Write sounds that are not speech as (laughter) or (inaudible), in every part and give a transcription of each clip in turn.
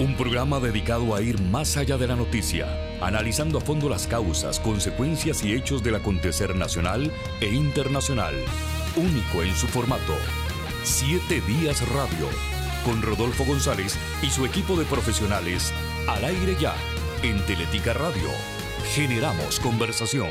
Un programa dedicado a ir más allá de la noticia, analizando a fondo las causas, consecuencias y hechos del acontecer nacional e internacional. Único en su formato. Siete Días Radio. Con Rodolfo González y su equipo de profesionales. Al aire ya. En Teletica Radio. Generamos conversación.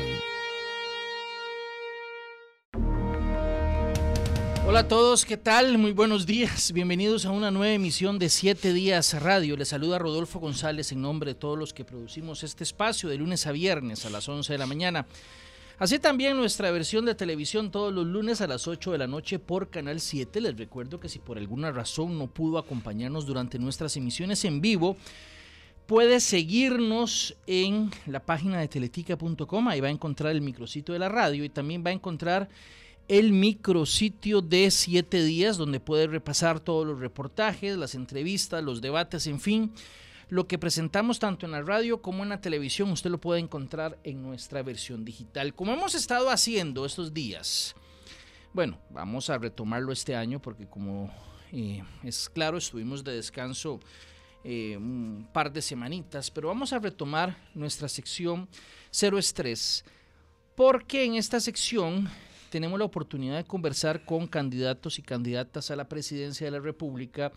Hola a todos, ¿qué tal? Muy buenos días. Bienvenidos a una nueva emisión de Siete Días Radio. Les saluda Rodolfo González en nombre de todos los que producimos este espacio de lunes a viernes a las 11 de la mañana. Así también nuestra versión de televisión todos los lunes a las 8 de la noche por Canal 7. Les recuerdo que si por alguna razón no pudo acompañarnos durante nuestras emisiones en vivo, puede seguirnos en la página de teletica.com. Ahí va a encontrar el micrositio de la radio y también va a encontrar el micrositio de siete días donde puede repasar todos los reportajes, las entrevistas, los debates, en fin. Lo que presentamos tanto en la radio como en la televisión usted lo puede encontrar en nuestra versión digital. Como hemos estado haciendo estos días. Bueno, vamos a retomarlo este año porque como eh, es claro, estuvimos de descanso eh, un par de semanitas, pero vamos a retomar nuestra sección Cero Estrés. Porque en esta sección tenemos la oportunidad de conversar con candidatos y candidatas a la presidencia de la República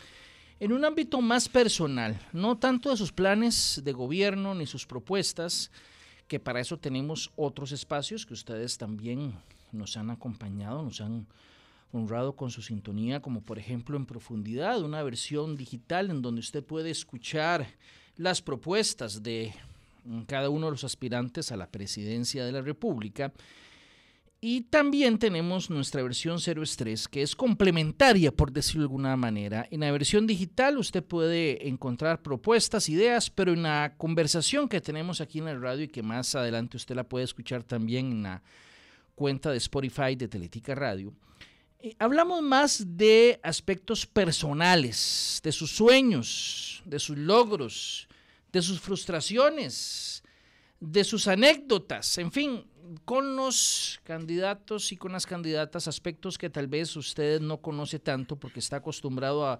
en un ámbito más personal, no tanto de sus planes de gobierno ni sus propuestas, que para eso tenemos otros espacios que ustedes también nos han acompañado, nos han honrado con su sintonía, como por ejemplo en profundidad, una versión digital en donde usted puede escuchar las propuestas de cada uno de los aspirantes a la presidencia de la República y también tenemos nuestra versión cero estrés, que es complementaria, por decirlo de alguna manera. En la versión digital usted puede encontrar propuestas, ideas, pero en la conversación que tenemos aquí en la radio y que más adelante usted la puede escuchar también en la cuenta de Spotify de Teletica Radio, eh, hablamos más de aspectos personales, de sus sueños, de sus logros, de sus frustraciones, de sus anécdotas, en fin, con los candidatos y con las candidatas, aspectos que tal vez usted no conoce tanto porque está acostumbrado a,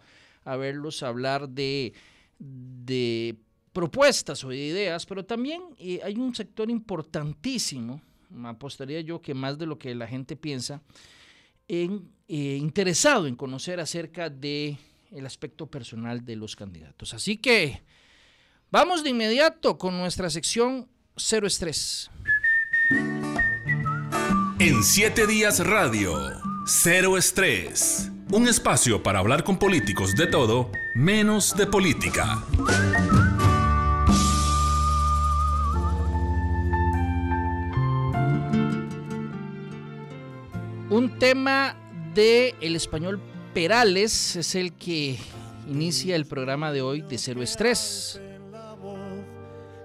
verlos hablar de, de propuestas o de ideas, pero también eh, hay un sector importantísimo, apostaría yo que más de lo que la gente piensa, en, eh, interesado en conocer acerca de el aspecto personal de los candidatos. Así que vamos de inmediato con nuestra sección Cero Estrés. En 7 días radio, Cero Estrés. Un espacio para hablar con políticos de todo, menos de política. Un tema de el español Perales es el que inicia el programa de hoy de Cero Estrés.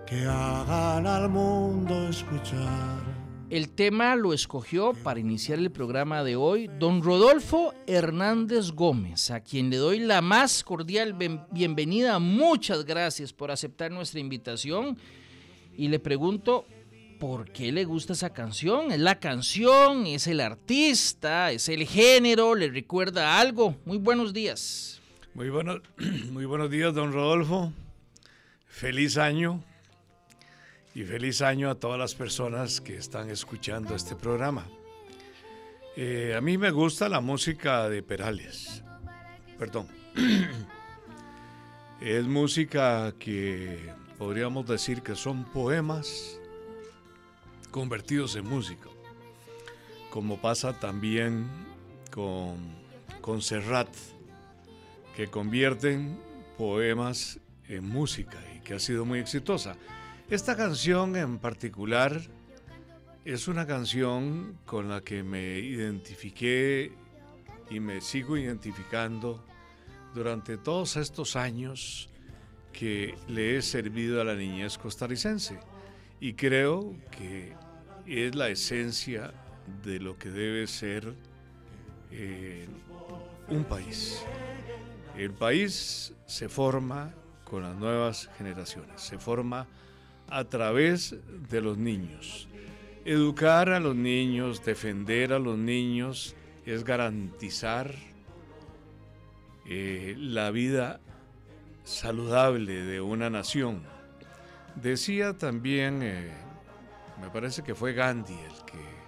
Que hagan al mundo escuchar el tema lo escogió para iniciar el programa de hoy don Rodolfo Hernández Gómez, a quien le doy la más cordial bienvenida. Muchas gracias por aceptar nuestra invitación. Y le pregunto, ¿por qué le gusta esa canción? ¿Es la canción? ¿Es el artista? ¿Es el género? ¿Le recuerda algo? Muy buenos días. Muy, bueno, (clears throat) muy buenos días, don Rodolfo. Feliz año y feliz año a todas las personas que están escuchando este programa. Eh, a mí me gusta la música de Perales. Perdón. (clears throat) es música que podríamos decir que son poemas convertidos en música. Como pasa también con, con Serrat, que convierten poemas en música y que ha sido muy exitosa. Esta canción en particular es una canción con la que me identifiqué y me sigo identificando durante todos estos años que le he servido a la niñez costarricense. Y creo que es la esencia de lo que debe ser eh, un país. El país se forma con las nuevas generaciones, se forma a través de los niños. Educar a los niños, defender a los niños es garantizar eh, la vida saludable de una nación. Decía también, eh, me parece que fue Gandhi el que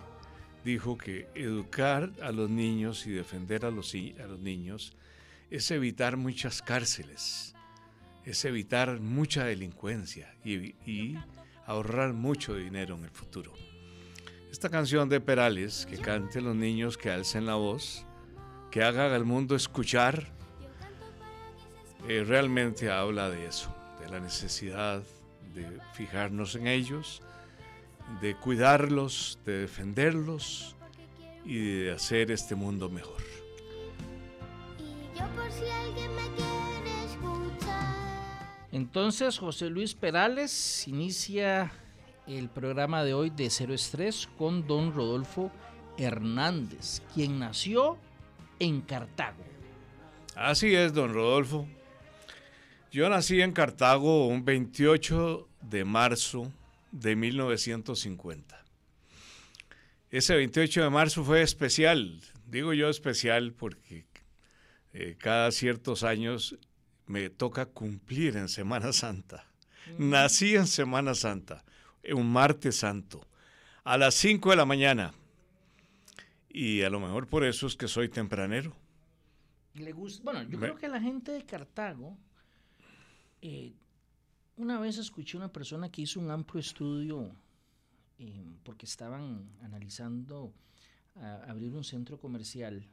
dijo que educar a los niños y defender a los, a los niños es evitar muchas cárceles, es evitar mucha delincuencia y, ahorrar mucho dinero en el futuro. Esta canción de Perales, que cante los niños, que alcen la voz, que haga al mundo escuchar, eh, realmente habla de eso, de la necesidad de fijarnos en ellos, de cuidarlos, de defenderlos y de hacer este mundo mejor. Entonces José Luis Perales inicia el programa de hoy de Cero Estrés con don Rodolfo Hernández, quien nació en Cartago. Así es, don Rodolfo. Yo nací en Cartago un 28 de marzo de 1950. Ese 28 de marzo fue especial, digo yo especial porque eh, cada ciertos años me toca cumplir en Semana (laughs) Santa. Nací en Semana Santa, un martes santo, a las 5 de la mañana. Y a lo mejor por eso es que soy tempranero. Le gusta, bueno, yo creo que la gente de Cartago eh, una vez escuché una persona que hizo un amplio estudio eh, porque estaban analizando abrir un centro comercial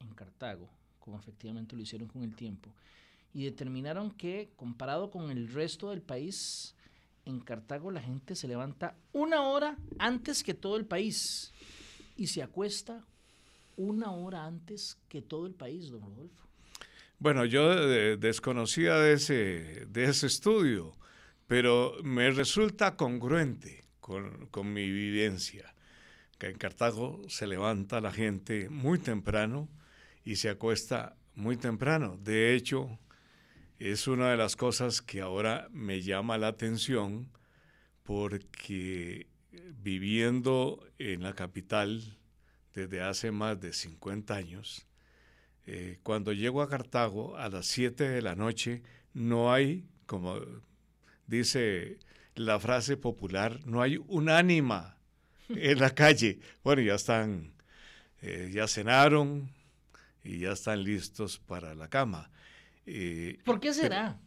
en Cartago, como efectivamente lo hicieron con el tiempo, y determinaron que comparado con el resto del país, en Cartago la gente se levanta una hora antes que todo el país y se acuesta una hora antes que todo el país, don Rodolfo. Bueno, yo desconocía de ese, de ese estudio, pero me resulta congruente con, con mi vivencia, que en Cartago se levanta la gente muy temprano y se acuesta muy temprano. De hecho, es una de las cosas que ahora me llama la atención porque viviendo en la capital desde hace más de 50 años, eh, cuando llego a Cartago a las 7 de la noche, no hay, como dice la frase popular, no hay un ánima en la calle. Bueno, ya están, eh, ya cenaron y ya están listos para la cama. Eh, ¿Por qué será?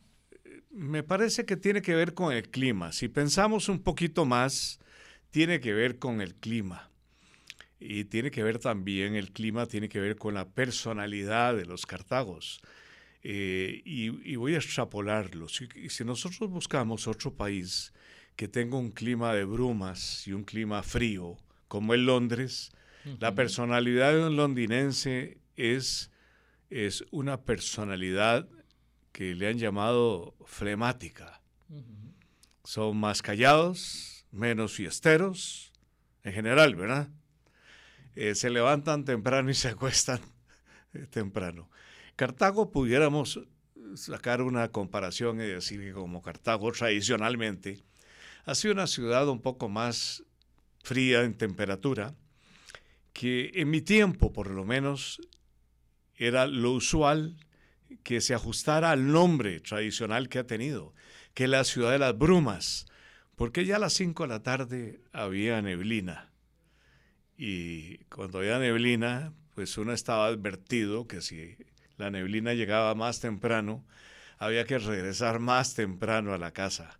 me parece que tiene que ver con el clima. Si pensamos un poquito más, tiene que ver con el clima. Y tiene que ver también, el clima tiene que ver con la personalidad de los cartagos. Eh, y, voy a extrapolarlo. Si, si nosotros buscamos otro país que tenga un clima de brumas y un clima frío, como el Londres, la personalidad de un londinense es, es una personalidad que le han llamado flemática. Son más callados, menos fiesteros, en general, ¿verdad? Eh, se levantan temprano y se acuestan (laughs) eh, temprano. Cartago pudiéramos sacar una comparación y decir que como Cartago tradicionalmente ha sido una ciudad un poco más fría en temperatura, que en mi tiempo por lo menos era lo usual que se ajustara al nombre tradicional que ha tenido, que la ciudad de las brumas, porque ya a las 5 de la tarde había neblina y cuando había neblina, pues uno estaba advertido que si la neblina llegaba más temprano, había que regresar más temprano a la casa.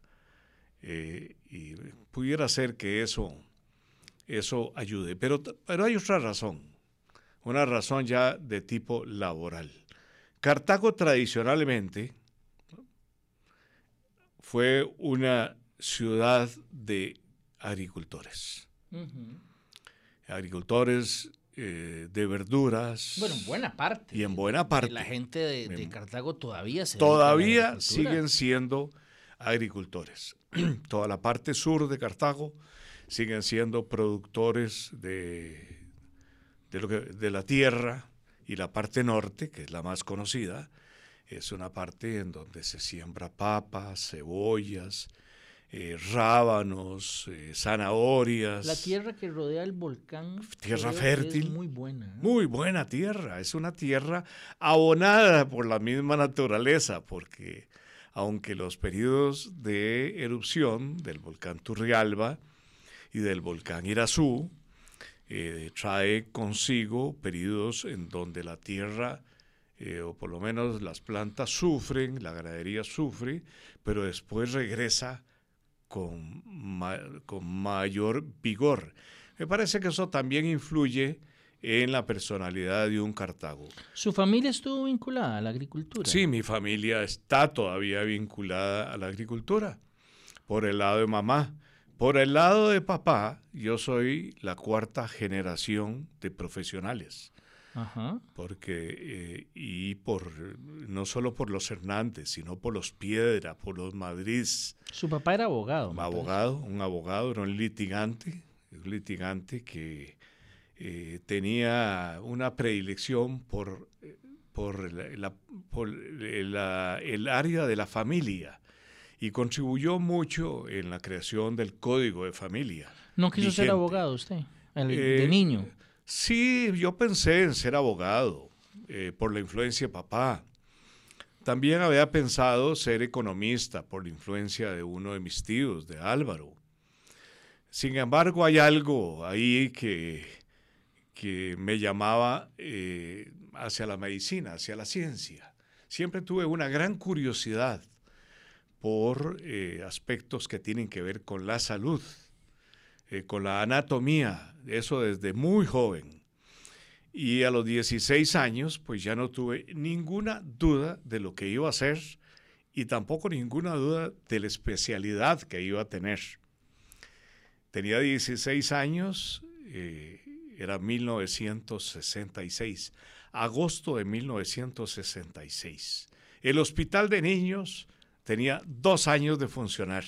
Eh, y pudiera ser que eso, eso ayude. Pero, pero hay otra razón, una razón ya de tipo laboral. Cartago tradicionalmente fue una ciudad de agricultores agricultores eh, de verduras. Bueno, en buena parte. Y en buena parte. La gente de, Cartago todavía se Todavía siguen siendo agricultores. (clears throat) Toda la parte sur de Cartago siguen siendo productores de, de, lo que, de la tierra y la parte norte, que es la más conocida, es una parte en donde se siembra papas, cebollas, eh, rábanos, eh, zanahorias. La tierra que rodea el volcán. Tierra fértil. muy buena. ¿eh? Muy buena tierra. Es una tierra abonada por la misma naturaleza, porque aunque los periodos de erupción del volcán Turrialba y del volcán Irazú eh, trae consigo periodos en donde la tierra, eh, o por lo menos las plantas sufren, la ganadería sufre, pero después regresa con, con mayor vigor. Me parece que eso también influye en la personalidad de un Cartago. ¿Su familia estuvo vinculada a la agricultura? Sí, mi familia está todavía vinculada a la agricultura, por el lado de mamá. Por el lado de papá, yo soy la cuarta generación de profesionales. Ajá. Porque, eh, y por, no solo por los Hernández, sino por los Piedra, por los Madrid. Su papá era abogado. Un abogado, un abogado, era un litigante, un litigante que eh, tenía una predilección por, por, la, por el área de la familia y contribuyó mucho en la creación del código de familia. ¿No quiso ser abogado usted, de eh, niño? Sí, yo pensé en ser abogado eh, por la influencia de papá. También había pensado ser economista por la influencia de uno de mis tíos, de Álvaro. Sin embargo, hay algo ahí que que me llamaba eh, hacia la medicina, hacia la ciencia. Siempre tuve una gran curiosidad por eh, aspectos que tienen que ver con la salud, eh, con la anatomía, eso desde muy joven. Y a los 16 años, pues ya no tuve ninguna duda de lo que iba a hacer y tampoco ninguna duda de la especialidad que iba a tener. Tenía 16 años, era 1966, agosto de 1966. El hospital de niños tenía dos años de funcionar.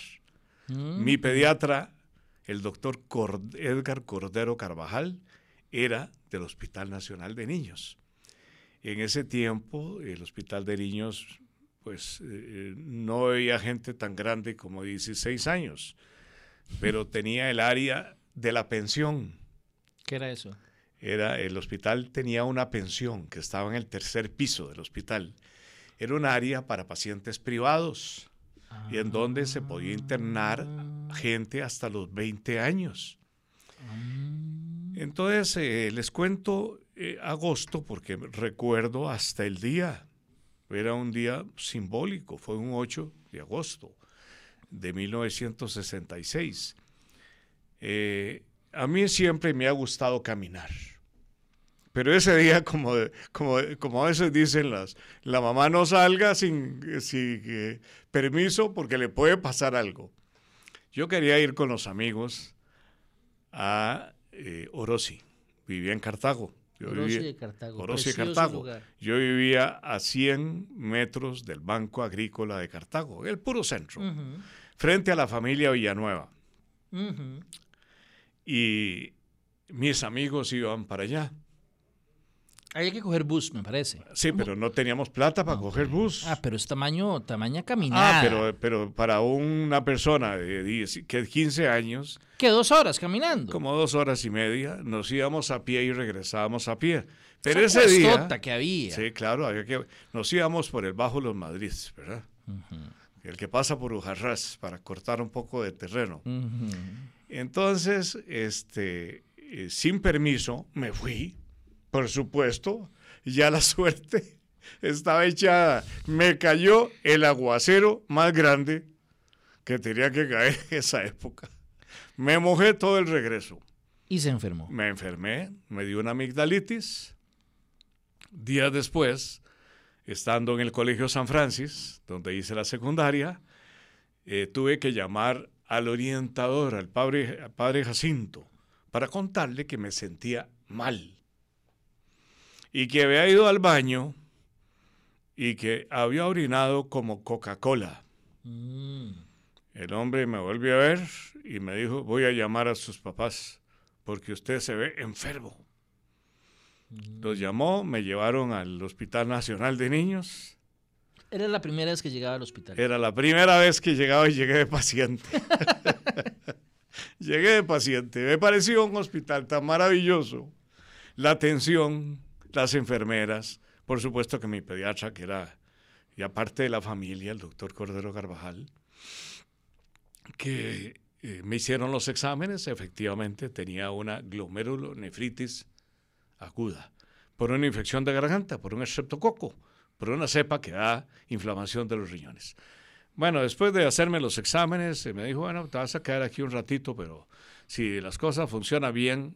Mm. Mi pediatra, el doctor Edgar Cordero Carvajal, era del Hospital Nacional de Niños. En ese tiempo, el Hospital de Niños, pues eh, no había gente tan grande como 16 años, pero (laughs) tenía el área de la pensión ¿Qué era eso? Era, el hospital tenía una pensión que estaba en el tercer piso del hospital. Era un área para pacientes privados y en donde se podía internar gente hasta los 20 años. Entonces, eh, les cuento eh, agosto porque recuerdo hasta el día. Era un día simbólico, fue un 8 de agosto de 1966. Eh, a mí siempre me ha gustado caminar. Pero ese día, como, como, como a veces dicen las, la mamá no salga sin, sin permiso porque le puede pasar algo. Yo quería ir con los amigos a eh, Orosi. Vivía en Cartago. Orosi de Cartago. Orosi de Cartago. Yo vivía a 100 metros del Banco Agrícola de Cartago, el puro centro, frente a la familia Villanueva y mis amigos iban para allá. Hay que coger bus, me parece. Sí, pero no teníamos plata para coger bus. Ah, pero es tamaño, tamaña caminada. Ah, pero, pero para una persona de 10, que 15 años. ¿Qué dos horas caminando? Como dos horas y media. Nos íbamos a pie y regresábamos a pie. Pero ese día. que había. Sí, claro, había que. Nos íbamos por el Bajo Los Madrid, ¿verdad? El que pasa por Ujarrás para cortar un poco de terreno. Entonces, este, eh, sin permiso, me fui, por supuesto, ya la (laughs) suerte estaba echada. Me cayó el aguacero más grande que tenía que caer en esa época. Me mojé todo el regreso. ¿Y se enfermó? Me enfermé, me dio una amigdalitis. Días después, estando en el Colegio San Francis, donde hice la secundaria, eh, tuve que llamar al orientador, al padre, padre Jacinto, para contarle que me sentía mal y que había ido al baño y que había orinado como Coca-Cola. Mm. El hombre me volvió a ver y me dijo, voy a llamar a sus papás porque usted se ve enfermo. Mm. Los llamó, me llevaron al Hospital Nacional de Niños era la primera vez que llegaba al hospital. Era la primera vez que llegaba y llegué de paciente. (laughs) llegué de paciente. Me pareció un hospital tan maravilloso. La atención, las enfermeras, por supuesto que mi pediatra, que era y aparte de la familia, el doctor Cordero Carvajal, que eh, me hicieron los exámenes, efectivamente tenía una glomerulonefritis aguda por una infección de garganta, por un estreptococo, por una cepa que da inflamación de los riñones. Bueno, después de hacerme los exámenes, me dijo, bueno, te vas a quedar aquí un ratito, pero si las cosas funcionan bien,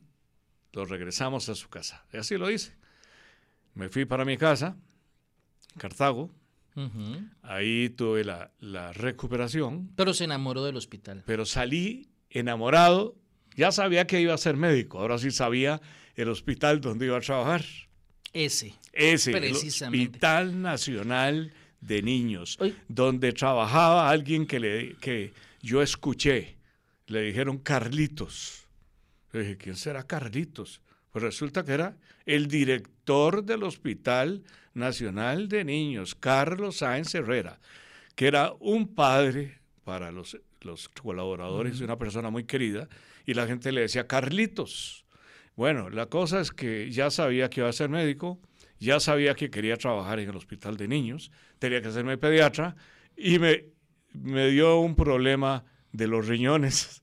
lo regresamos a su casa. Y así lo hice. Me fui para mi casa, Cartago. Ahí tuve la, la recuperación. Pero se enamoró del hospital. Pero salí enamorado. Ya sabía que iba a ser médico. Ahora sí sabía el hospital donde iba a trabajar. Ese. Ese. Precisamente. El Hospital Nacional de Niños. Donde trabajaba alguien que, le, que yo escuché. Le dijeron Carlitos. Le dije, ¿quién será Carlitos? Pues resulta que era el director del Hospital Nacional de Niños, Carlos Sáenz Herrera, que era un padre para los, los colaboradores, una persona muy querida, y la gente le decía Carlitos. Bueno, la cosa es que ya sabía que iba a ser médico, ya sabía que quería trabajar en el hospital de niños, tenía que hacerme pediatra, y me, me dio un problema de los riñones.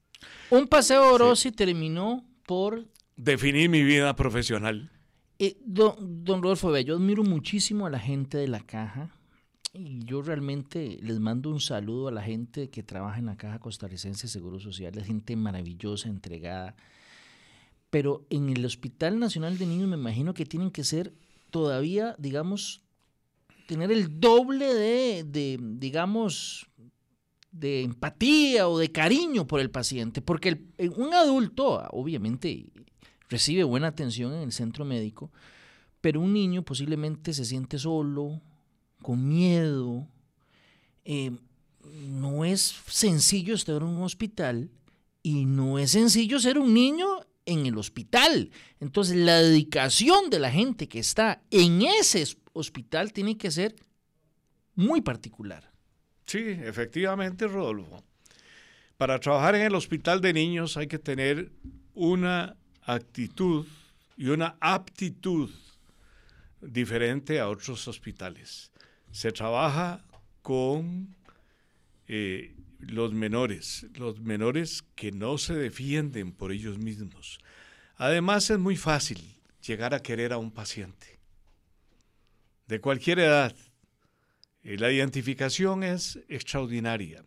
Un paseo Orosi terminó por... Definir mi vida profesional. Eh, don, don, Rodolfo, yo admiro muchísimo a la gente de la caja y yo realmente les mando un saludo a la gente que trabaja en la caja costarricense de Seguro Social, es gente maravillosa, entregada. Pero en el Hospital Nacional de Niños me imagino que tienen que ser todavía, digamos, tener el doble de, de digamos, de empatía o de cariño por el paciente, porque un adulto obviamente recibe buena atención en el centro médico, pero un niño posiblemente se siente solo, con miedo. Eh, no es sencillo estar en un hospital y no es sencillo ser un niño en el hospital. Entonces la dedicación de la gente que está en ese hospital tiene que ser muy particular. Sí, efectivamente, Rodolfo. Para trabajar en el hospital de niños hay que tener una actitud y una aptitud diferente a otros hospitales. Se trabaja con eh, los menores, los menores que no se defienden por ellos mismos. Además es muy fácil llegar a querer a un paciente de cualquier edad, la identificación es extraordinaria.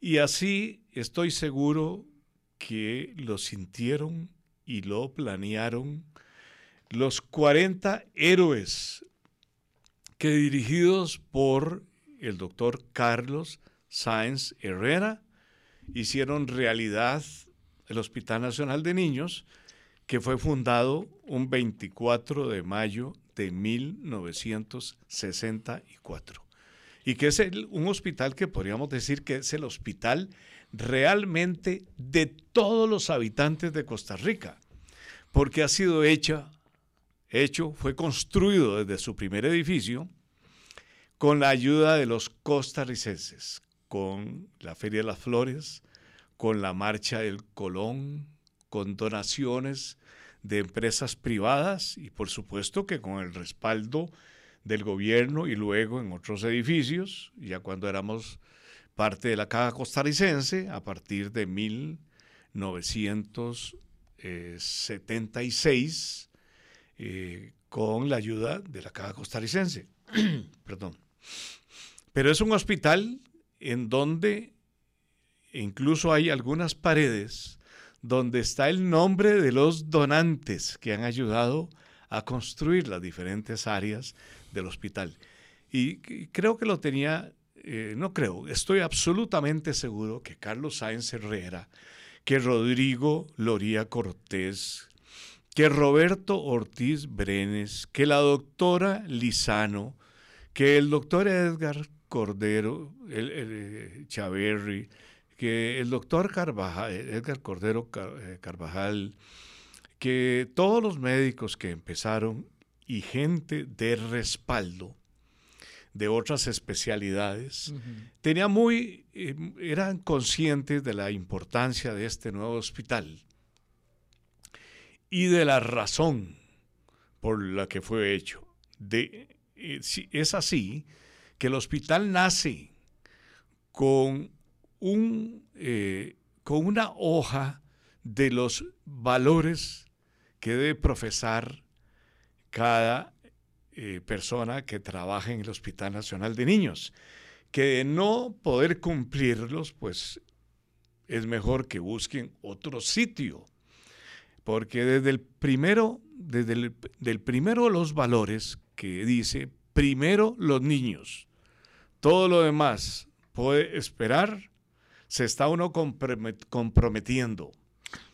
Y así estoy seguro que lo sintieron y lo planearon los 40 héroes que dirigidos por el doctor Carlos Sáenz Herrera hicieron realidad el Hospital Nacional de Niños, que fue fundado un 24 de mayo de 1964 y que es un hospital que podríamos decir que es el hospital realmente de todos los habitantes de Costa Rica, porque ha sido hecha, hecho, fue construido desde su primer edificio con la ayuda de los costarricenses, con la Feria de las Flores, con la Marcha del Colón, con donaciones de empresas privadas y por supuesto que con el respaldo del gobierno y luego en otros edificios, ya cuando éramos parte de la Caja Costarricense, a partir de 1976, eh, con la ayuda de la Caja Costarricense. (clears throat) Perdón. Pero es un hospital en donde incluso hay algunas paredes donde está el nombre de los donantes que han ayudado a construir las diferentes áreas del hospital. Y creo que lo tenía, eh, no creo, estoy absolutamente seguro que Carlos Sáenz Herrera, que Rodrigo Loría Cortés, que Roberto Ortiz Brenes, que la doctora Lizano, que el doctor Edgar Cordero, el, eh, Chaverri, que el doctor Carvajal, Edgar Cordero eh, Carvajal, que todos los médicos que empezaron y gente de respaldo de otras especialidades, muy, eh, eran conscientes de la importancia de este nuevo hospital y de la razón por la que fue hecho. De, eh, es así que el hospital nace con, un, eh, con una hoja de los valores que debe profesar cada eh, persona que trabaja en el Hospital Nacional de Niños, que de no poder cumplirlos, pues es mejor que busquen otro sitio, porque desde el primero, desde el del primero los valores que dice primero los niños, todo lo demás puede esperar, se está uno comprometiendo.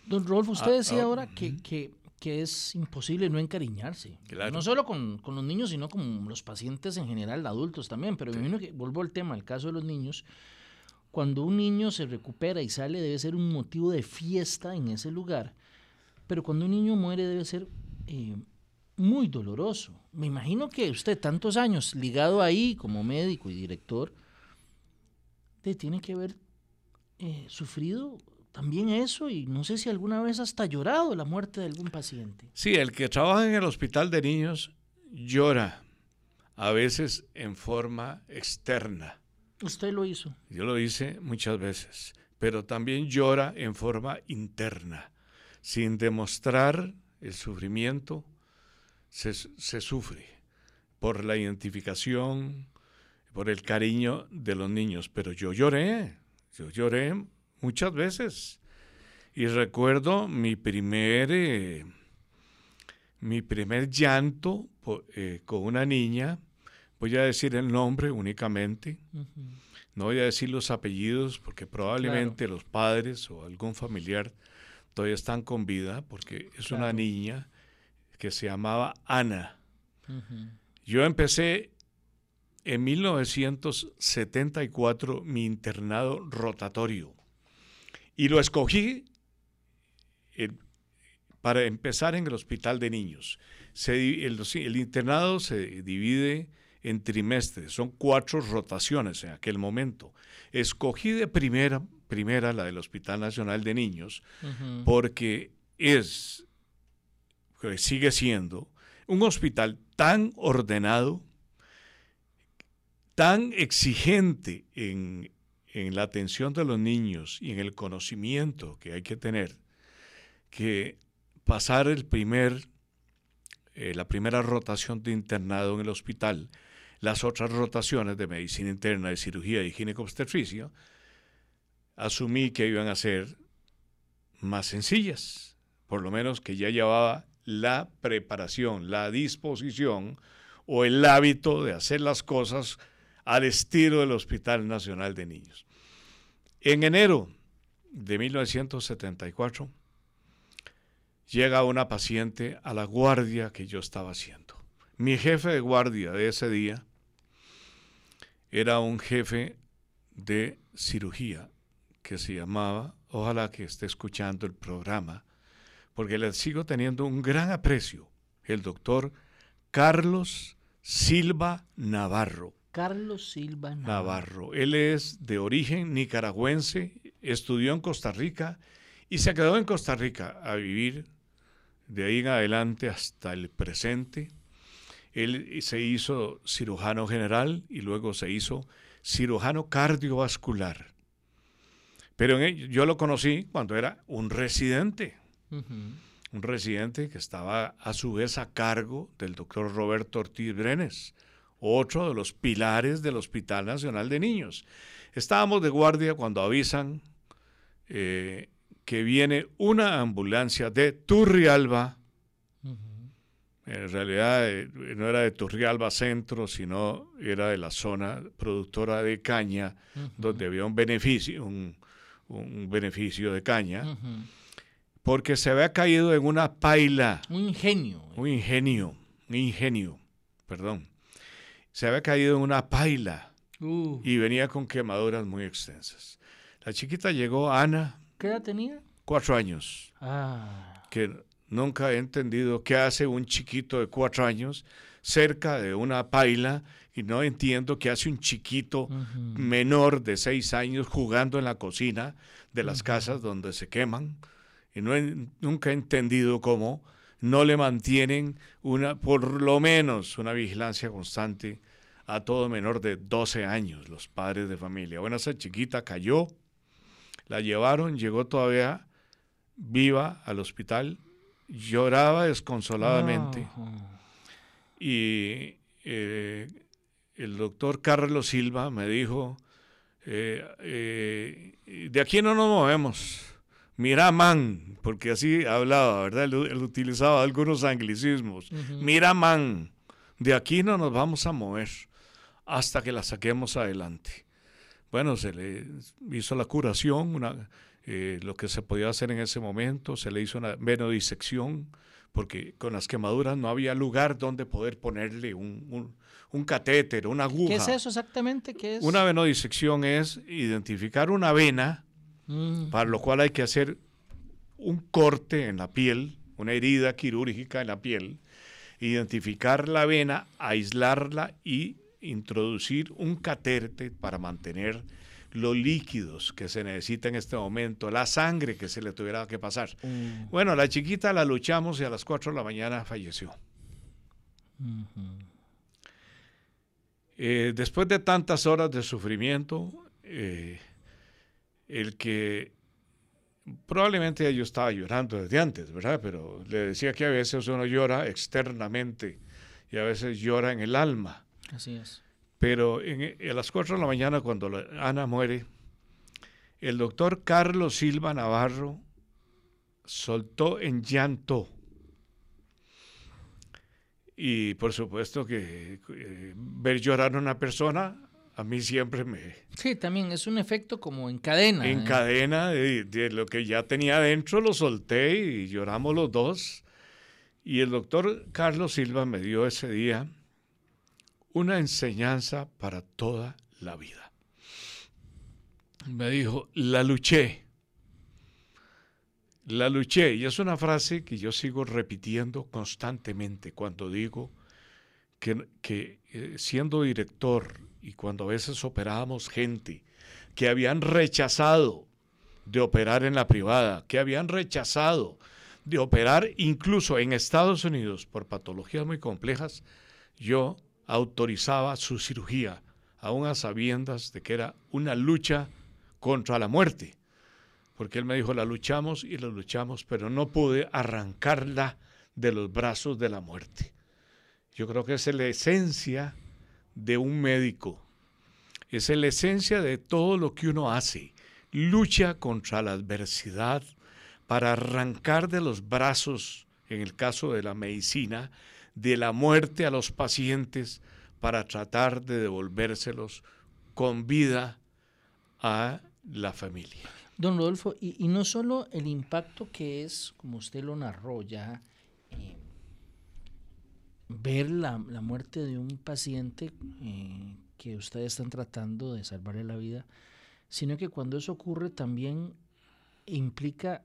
Don Rolfo, usted ah, decía ah, ahora que, que, que, es imposible no encariñarse. No solo con, con, los niños, sino con los pacientes en general, adultos también. Pero me imagino que, vuelvo al tema, el caso de los niños, cuando un niño se recupera y sale debe ser un motivo de fiesta en ese lugar. Pero cuando un niño muere debe ser eh, muy doloroso. Me imagino que usted tantos años ligado ahí como médico y director, te tiene que haber eh, sufrido también eso y no sé si alguna vez hasta llorado la muerte de algún paciente. Sí, el que trabaja en el hospital de niños llora, a veces en forma externa. ¿Usted lo hizo? Yo lo hice muchas veces, pero también llora en forma interna, sin demostrar el sufrimiento se, sufre por la identificación, por el cariño de los niños. Pero yo lloré, yo lloré muchas veces. Y recuerdo mi primer, eh, mi primer llanto eh, con una niña, voy a decir el nombre únicamente, no voy a decir los apellidos porque probablemente los padres o algún familiar todavía están con vida porque es una niña que se llamaba Ana. Yo empecé en 1974 mi internado rotatorio y lo escogí para empezar en el hospital de niños. el, internado se divide en trimestres, son cuatro rotaciones en aquel momento. Escogí de primera, primera la del Hospital Nacional de Niños, porque es sigue siendo un hospital tan ordenado, tan exigente en, la atención de los niños y en el conocimiento que hay que tener, que pasar el primer, eh, la primera rotación de internado en el hospital, las otras rotaciones de medicina interna, de cirugía y ginecobstetricia, asumí que iban a ser más sencillas, por lo menos que ya llevaba la preparación, la disposición o el hábito de hacer las cosas al estilo del Hospital Nacional de Niños. En enero de 1974 llega una paciente a la guardia que yo estaba haciendo. Mi jefe de guardia de ese día era un jefe de cirugía que se llamaba, ojalá que esté escuchando el programa, porque le sigo teniendo un gran aprecio, el doctor Carlos Silva Navarro. Carlos Silva Navarro. Él es de origen nicaragüense, estudió en Costa Rica y se quedó en Costa Rica a vivir de ahí en adelante hasta el presente. Él se hizo cirujano general y luego se hizo cirujano cardiovascular. Pero yo lo conocí cuando era un residente un residente que estaba a su vez a cargo del doctor Roberto Ortiz Brenes, otro de los pilares del Hospital Nacional de Niños. Estábamos de guardia cuando avisan eh, que viene una ambulancia de Turrialba. En realidad eh, no era de Turrialba Centro, sino era de la zona productora de caña, donde había un beneficio, un, beneficio de caña porque se había caído en una paila. Un ingenio. Un ingenio, un ingenio, perdón. Se había caído en una paila uh. y venía con quemaduras muy extensas. La chiquita llegó, Ana. ¿Qué edad tenía? Cuatro años. Ah. Que nunca he entendido qué hace un chiquito de cuatro años cerca de una paila y no entiendo qué hace un chiquito menor de seis años jugando en la cocina de las casas donde se queman y no nunca he entendido cómo no le mantienen una, por lo menos una vigilancia constante a todo menor de 12 años, los padres de familia. Bueno, esa chiquita cayó, la llevaron, llegó todavía viva al hospital, lloraba desconsoladamente. Y eh, el doctor Carlos Silva me dijo, eh, eh, de aquí no nos movemos, mira man, porque así hablaba, ¿verdad? Él, utilizaba algunos anglicismos, mira man, de aquí no nos vamos a mover hasta que la saquemos adelante. Bueno, se le hizo la curación, una, eh, lo que se podía hacer en ese momento, se le hizo una venodisección, porque con las quemaduras no había lugar donde poder ponerle un, un, catéter, una aguja. ¿Qué es eso exactamente? ¿Qué es? Una venodisección es identificar una vena, mm. para lo cual hay que hacer un corte en la piel, una herida quirúrgica en la piel, identificar la vena, aislarla y introducir un caterte para mantener los líquidos que se necesita en este momento, la sangre que se le tuviera que pasar. Mm. Bueno, la chiquita la luchamos y a las 4 de la mañana falleció. Eh, después de tantas horas de sufrimiento, eh, el que probablemente yo estaba llorando desde antes, ¿verdad? Pero le decía que a veces uno llora externamente y a veces llora en el alma. Así es. Pero a las 4 de la mañana, cuando Ana muere, el doctor Carlos Silva Navarro soltó en llanto. Y por supuesto que eh, ver llorar a una persona a mí siempre me... Sí, también es un efecto como en cadena. En ¿eh? cadena de, de, lo que ya tenía adentro, lo solté y lloramos los dos. Y el doctor Carlos Silva me dio ese día una enseñanza para toda la vida. Me dijo, la luché. La luché. Y es una frase que yo sigo repitiendo constantemente cuando digo que, que eh, siendo director y cuando a veces operábamos gente que habían rechazado de operar en la privada, que habían rechazado de operar incluso en Estados Unidos por patologías muy complejas, yo autorizaba su cirugía, aún a sabiendas de que era una lucha contra la muerte. Porque él me dijo, la luchamos y la luchamos, pero no pude arrancarla de los brazos de la muerte. Yo creo que es la esencia de un médico. Es la esencia de todo lo que uno hace. Lucha contra la adversidad para arrancar de los brazos, en el caso de la medicina, de la muerte a los pacientes para tratar de devolvérselos con vida a la familia. Don Rodolfo, y, no solo el impacto que es, como usted lo narró ya, eh, ver la, muerte de un paciente eh, que ustedes están tratando de salvarle la vida, sino que cuando eso ocurre también implica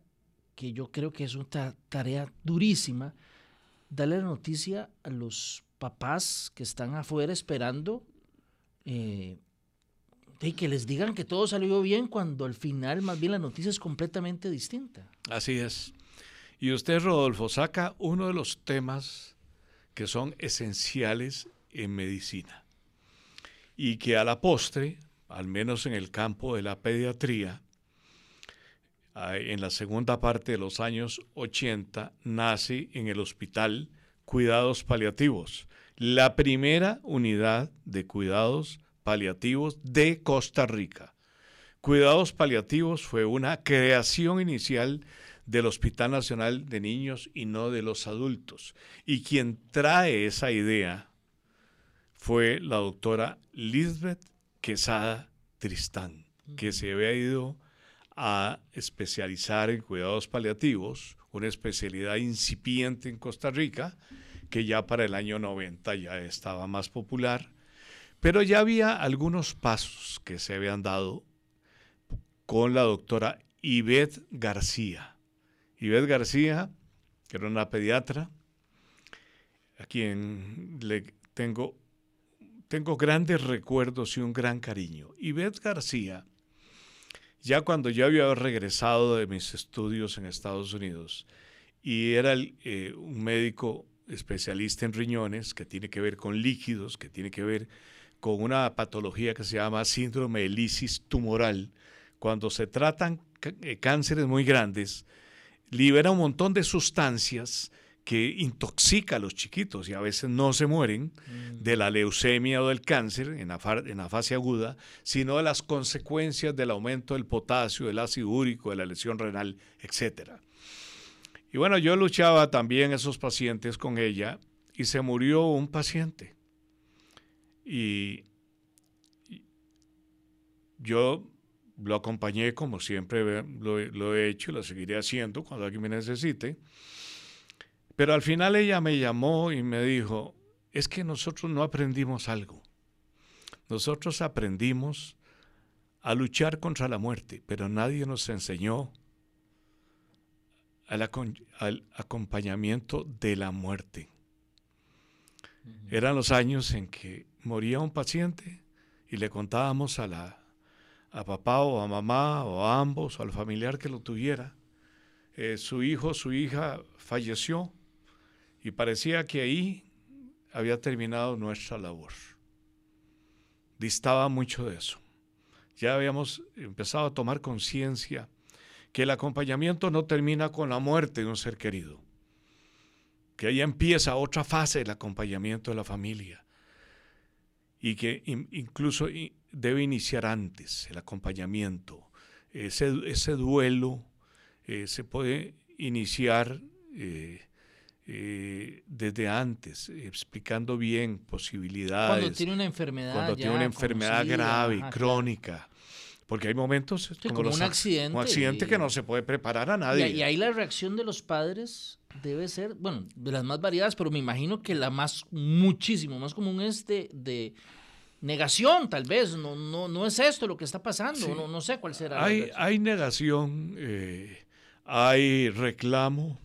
que yo creo que es una tarea durísima, darle la noticia a los papás que están afuera esperando eh, y que les digan que todo salió bien cuando al final más bien la noticia es completamente distinta. Así es. Y usted, Rodolfo, saca uno de los temas que son esenciales en medicina y que a la postre, al menos en el campo de la pediatría, en la segunda parte de los años 80 nace en el hospital Cuidados Paliativos, la primera unidad de cuidados paliativos de Costa Rica. Cuidados Paliativos fue una creación inicial del Hospital Nacional de Niños y no de los adultos. Y quien trae esa idea fue la doctora Lisbeth Quesada Tristán, que se había ido a especializar en cuidados paliativos, una especialidad incipiente en Costa Rica, que ya para el año 90 ya estaba más popular, pero ya había algunos pasos que se habían dado con la doctora Ivette García. Ivette García, que era una pediatra, a quien le tengo, tengo grandes recuerdos y un gran cariño. Ivette García ya cuando yo había regresado de mis estudios en Estados Unidos y era eh, un médico especialista en riñones que tiene que ver con líquidos, que tiene que ver con una patología que se llama síndrome de lisis tumoral. Cuando se tratan eh, cánceres muy grandes, libera un montón de sustancias que intoxica a los chiquitos y a veces no se mueren mm. de la leucemia o del cáncer en la, en la, fase aguda, sino de las consecuencias del aumento del potasio, del ácido úrico, de la lesión renal, etc. Y bueno, yo luchaba también esos pacientes con ella y se murió un paciente. Y yo lo acompañé como siempre lo, lo he hecho y lo seguiré haciendo cuando alguien me necesite. Pero al final ella me llamó y me dijo, es que nosotros no aprendimos algo. Nosotros aprendimos a luchar contra la muerte, pero nadie nos enseñó al, acompañamiento de la muerte. Eran los años en que moría un paciente y le contábamos a la a papá o a mamá o a ambos o al familiar que lo tuviera. Eh, su hijo, su hija falleció y parecía que ahí había terminado nuestra labor. Distaba mucho de eso. Ya habíamos empezado a tomar conciencia que el acompañamiento no termina con la muerte de un ser querido, que ahí empieza otra fase del acompañamiento de la familia y que incluso debe iniciar antes el acompañamiento. Ese, ese duelo eh, se puede iniciar eh, eh, desde antes, explicando bien posibilidades. Cuando tiene una enfermedad. Cuando tiene una enfermedad grave, crónica. Porque hay momentos como, un accidente. Un accidente que no se puede preparar a nadie. Y, ahí la reacción de los padres debe ser, bueno, de las más variadas, pero me imagino que la más, muchísimo más común es de, negación, tal vez. No, no, no es esto lo que está pasando. No, no sé cuál será. Hay, hay negación, eh, hay reclamo,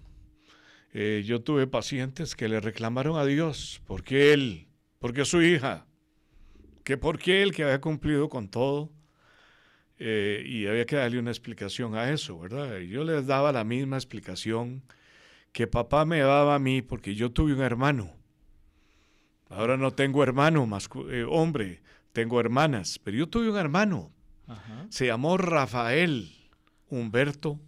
eh, yo tuve pacientes que le reclamaron a Dios, porque él, porque su hija, que porque él que había cumplido con todo, eh, y había que darle una explicación a eso, ¿verdad? Y yo les daba la misma explicación que papá me daba a mí porque yo tuve un hermano. Ahora no tengo hermano, más eh, hombre, tengo hermanas, pero yo tuve un hermano. Se llamó Rafael Humberto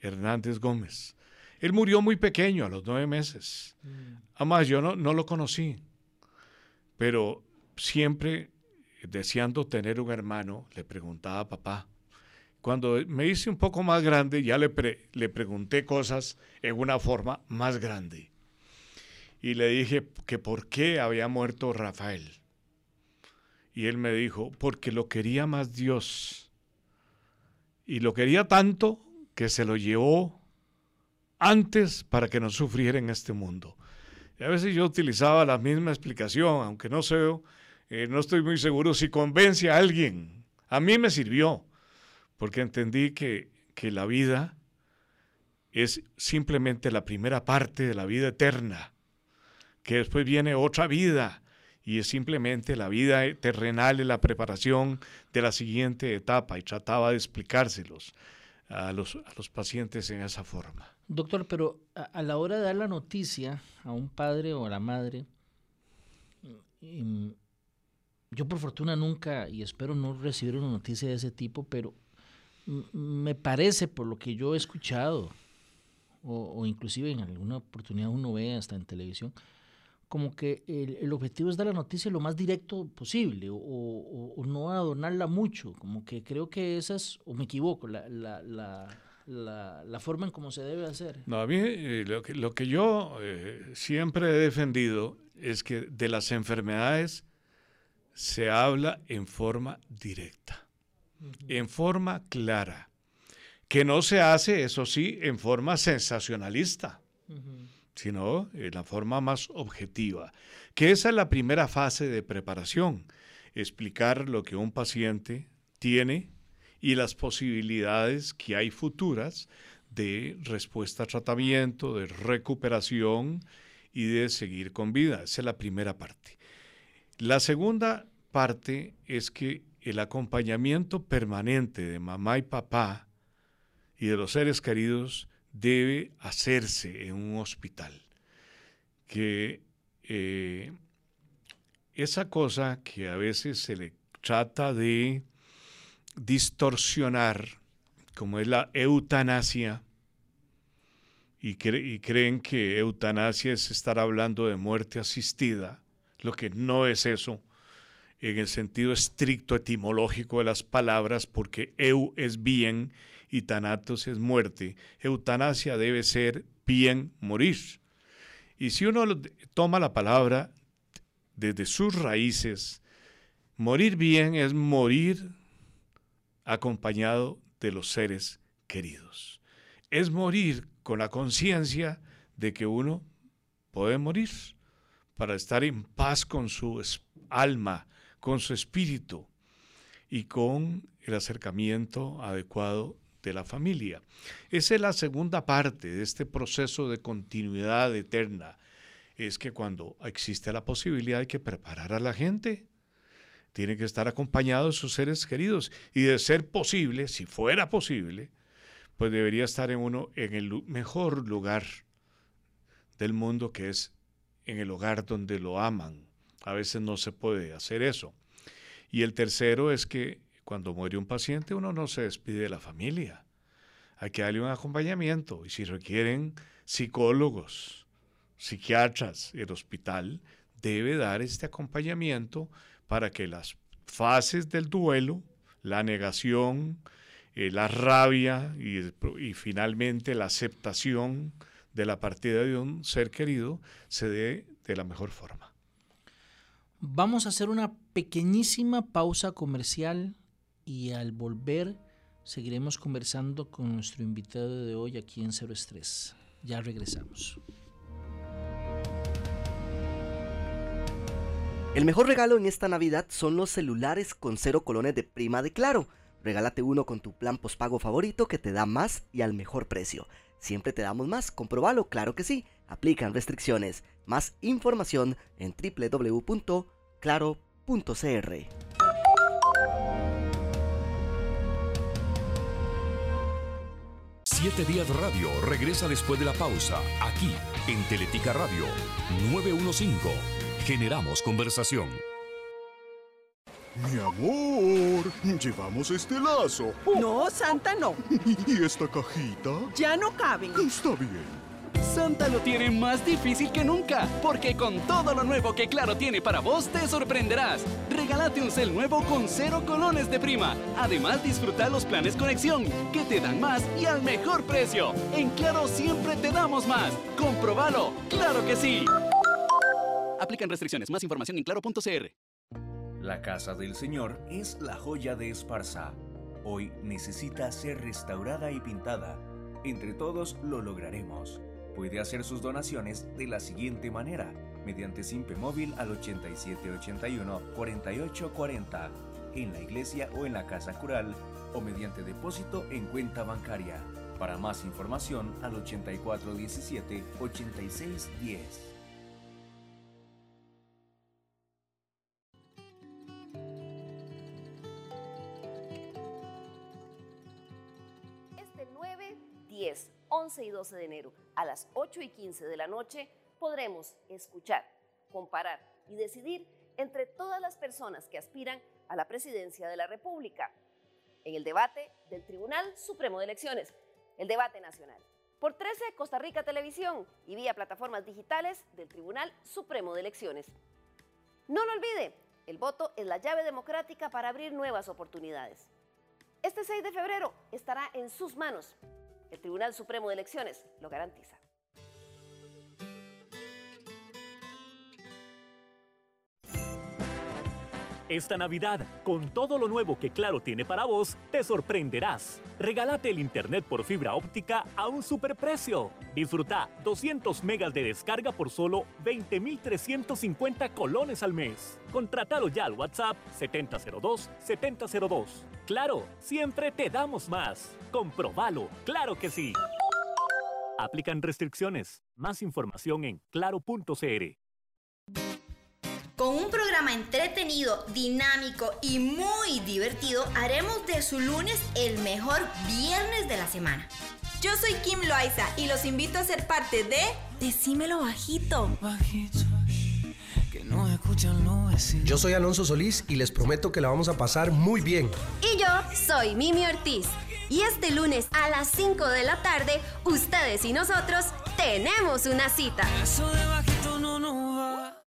Hernández Gómez. Él murió muy pequeño, a los nueve meses. Mm. Además, yo no, no lo conocí, pero siempre deseando tener un hermano, le preguntaba a papá. Cuando me hice un poco más grande, ya le, le pregunté cosas en una forma más grande. Y le dije que por qué había muerto Rafael. Y él me dijo, porque lo quería más Dios. Y lo quería tanto que se lo llevó antes para que no sufriera en este mundo. Y a veces yo utilizaba la misma explicación, aunque no sé, eh, no estoy muy seguro si convence a alguien. A mí me sirvió, porque entendí que, que la vida es simplemente la primera parte de la vida eterna, que después viene otra vida y es simplemente la vida terrenal y la preparación de la siguiente etapa y trataba de explicárselos a los, a los pacientes en esa forma. Doctor, pero a, la hora de dar la noticia a un padre o a la madre, em, yo por fortuna nunca, y espero no recibir una noticia de ese tipo, pero me parece, por lo que yo he escuchado, o, inclusive en alguna oportunidad uno ve hasta en televisión, como que el, objetivo es dar la noticia lo más directo posible o, o, no adornarla mucho, como que creo que esa es, o me equivoco, la la, la, forma en cómo se debe hacer. No, a mí eh, lo, que, lo que yo eh, siempre he defendido es que de las enfermedades se habla en forma directa, en forma clara, que no se hace, eso sí, en forma sensacionalista, sino en la forma más objetiva, que esa es la primera fase de preparación, explicar lo que un paciente tiene y las posibilidades que hay futuras de respuesta a tratamiento, de recuperación y de seguir con vida. Esa es la primera parte. La segunda parte es que el acompañamiento permanente de mamá y papá y de los seres queridos debe hacerse en un hospital. Que eh, esa cosa que a veces se le trata de distorsionar, como es la eutanasia, y, creen que eutanasia es estar hablando de muerte asistida, lo que no es eso en el sentido estricto etimológico de las palabras, porque eu es bien y tanatos es muerte. Eutanasia debe ser bien morir. Y si uno toma la palabra desde sus raíces, morir bien es morir acompañado de los seres queridos. Es morir con la conciencia de que uno puede morir para estar en paz con su alma, con su espíritu y con el acercamiento adecuado de la familia. Esa es la segunda parte de este proceso de continuidad eterna. Es que cuando existe la posibilidad hay que preparar a la gente. Tiene que estar acompañado de sus seres queridos. Y de ser posible, si fuera posible, pues debería estar en uno en el mejor lugar del mundo que es en el hogar donde lo aman. A veces no se puede hacer eso. Y el tercero es que cuando muere un paciente uno no se despide de la familia. Hay que darle un acompañamiento y si requieren psicólogos, psiquiatras, el hospital debe dar este acompañamiento para que las fases del duelo, la negación, eh, la rabia y, y finalmente la aceptación de la partida de un ser querido se dé de la mejor forma. Vamos a hacer una pequeñísima pausa comercial y al volver seguiremos conversando con nuestro invitado de hoy aquí en Cero Estrés. Ya regresamos. El mejor regalo en esta Navidad son los celulares con cero colones de prima de Claro. Regálate uno con tu plan postpago favorito que te da más y al mejor precio. Siempre te damos más, comprobalo, claro que sí. Aplican restricciones. Más información en www.claro.cr. Siete Días Radio regresa después de la pausa, aquí en Teletica Radio 915. Generamos conversación. Mi amor, llevamos este lazo. No, Santa, no. (laughs) ¿Y esta cajita? Ya no caben. Está bien. Santa lo tiene más difícil que nunca, porque con todo lo nuevo que Claro tiene para vos te sorprenderás. Regálate un cel nuevo con cero colones de prima. Además disfruta los planes conexión, que te dan más y al mejor precio. En Claro siempre te damos más. Comprobalo, claro que sí. Aplican restricciones. Más información en claro.cr. La casa del Señor es la joya de Esparza. Hoy necesita ser restaurada y pintada. Entre todos lo lograremos. Puede hacer sus donaciones de la siguiente manera, mediante Simpe Móvil al 8781-4840, en la iglesia o en la casa cural, o mediante depósito en cuenta bancaria. Para más información al 8417-8610. 10, 11 y 12 de enero a las 8 y 15 de la noche podremos escuchar, comparar y decidir entre todas las personas que aspiran a la presidencia de la República en el debate del Tribunal Supremo de Elecciones, el debate nacional. Por 13 Costa Rica Televisión y vía plataformas digitales del Tribunal Supremo de Elecciones. No lo olvide, el voto es la llave democrática para abrir nuevas oportunidades. Este 6 de febrero estará en sus manos el Tribunal Supremo de Elecciones lo garantiza. Esta Navidad, con todo lo nuevo que Claro tiene para vos, te sorprenderás. Regálate el internet por fibra óptica a un superprecio. Disfruta 200 megas de descarga por solo 20.350 colones al mes. Contratalo ya al WhatsApp 7002-7002. Claro, siempre te damos más. Comprobalo, claro que sí. Aplican restricciones. Más información en claro.cr. Con un programa entretenido, dinámico y muy divertido, haremos de su lunes el mejor viernes de la semana. Yo soy Kim Loaiza y los invito a ser parte de Decímelo bajito. Bajito Yo soy Alonso Solís y les prometo que la vamos a pasar muy bien. Y yo soy Mimi Ortiz. Y este lunes a las 5 de la tarde, ustedes y nosotros tenemos una cita.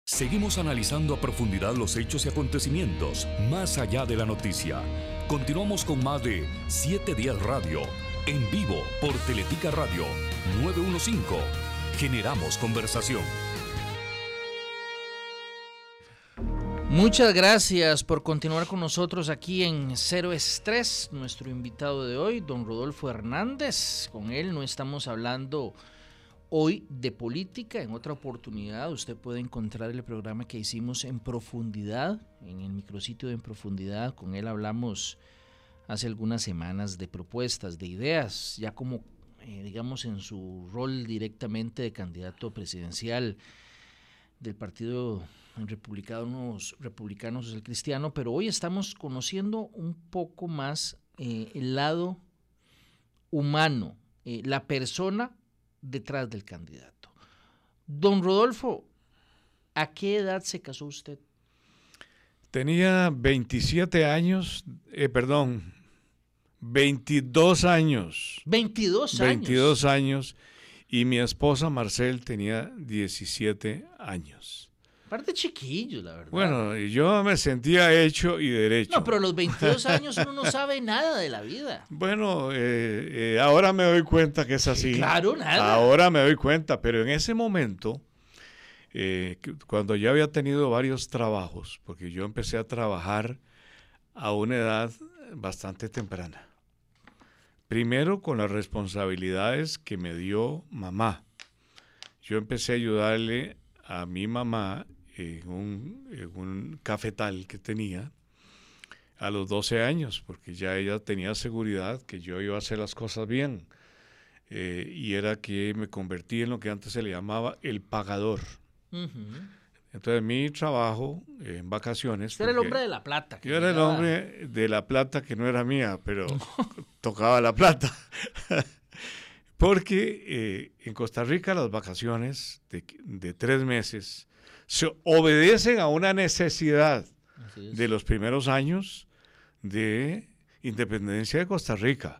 Seguimos analizando a profundidad los hechos y acontecimientos más allá de la noticia. Continuamos con más de 7 días radio, en vivo por Teletica Radio 915. Generamos conversación. Muchas gracias por continuar con nosotros aquí en Cero Estrés. Nuestro invitado de hoy, don Rodolfo Hernández. Con él no estamos hablando hoy de política. En otra oportunidad usted puede encontrar el programa que hicimos en profundidad, en el micrositio de En Profundidad. Con él hablamos hace algunas semanas de propuestas, de ideas, ya como, eh, digamos, en su rol directamente de candidato presidencial del Partido Republicanos, Republicanos el Cristiano, pero hoy estamos conociendo un poco más eh, el lado humano, eh, la persona detrás del candidato. Don Rodolfo, ¿a qué edad se casó usted? Tenía 27 años, eh, perdón, 22 años. 22 años. 22 años. Y mi esposa Marcel tenía 17 años. Parte chiquillo, la verdad. Bueno, yo me sentía hecho y derecho. No, pero a los 22 años uno no sabe nada de la vida. Bueno, eh, eh, ahora me doy cuenta que es así. Claro, nada. Ahora me doy cuenta, pero en ese momento, eh, cuando ya había tenido varios trabajos, porque yo empecé a trabajar a una edad bastante temprana. Primero con las responsabilidades que me dio mamá. Yo empecé a ayudarle a mi mamá en un, en un cafetal que tenía a los 12 años, porque ya ella tenía seguridad que yo iba a hacer las cosas bien. Eh, y era que me convertí en lo que antes se le llamaba el pagador. Entonces mi trabajo eh, en vacaciones... Usted era el hombre de la plata. Yo era el hombre de la plata que no era mía, pero (laughs) tocaba la plata. (laughs) Porque eh, en Costa Rica las vacaciones de, de, tres meses se obedecen a una necesidad de los primeros años de independencia de Costa Rica,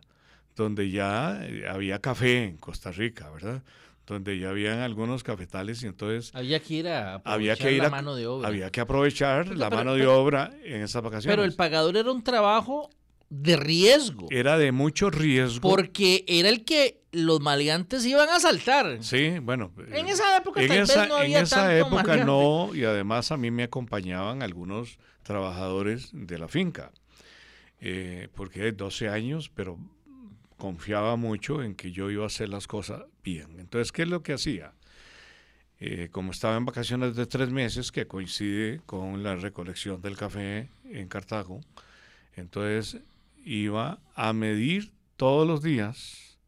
donde ya eh, había café en Costa Rica, ¿verdad? donde ya habían algunos cafetales y entonces había que ir a aprovechar había que ir la a, mano de obra. Había que aprovechar Pero, la pero, mano de obra en esas vacaciones. Pero el pagador era un trabajo de riesgo. Era de mucho riesgo. Porque era el que los maleantes iban a saltar. Sí, bueno. En esa época en tal esa, vez no había En esa tanto época maleante. no, y además a mí me acompañaban algunos trabajadores de la finca. Eh, porque de 12 años, pero confiaba mucho en que yo iba a hacer las cosas bien. Entonces, ¿qué es lo que hacía? Eh, como estaba en vacaciones de tres meses, que coincide con la recolección del café en Cartago, entonces iba a medir todos los días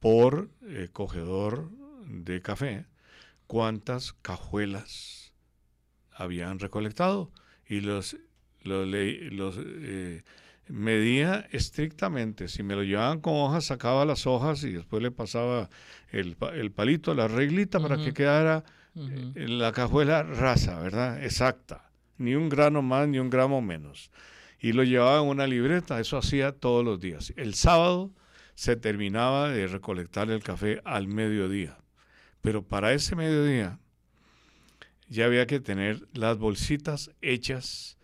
por eh, cogedor de café cuántas cajuelas habían recolectado y los, los, los eh, medía estrictamente. Si me lo llevaban con hojas, sacaba las hojas y después le pasaba el, el palito, la reglita, uh -huh. para que quedara uh -huh. la cajuela rasa, ¿verdad? Exacta. Ni un grano más, ni un gramo menos. Y lo llevaba en una libreta, eso hacía todos los días. El sábado se terminaba de recolectar el café al mediodía. Pero para ese mediodía ya había que tener las bolsitas hechas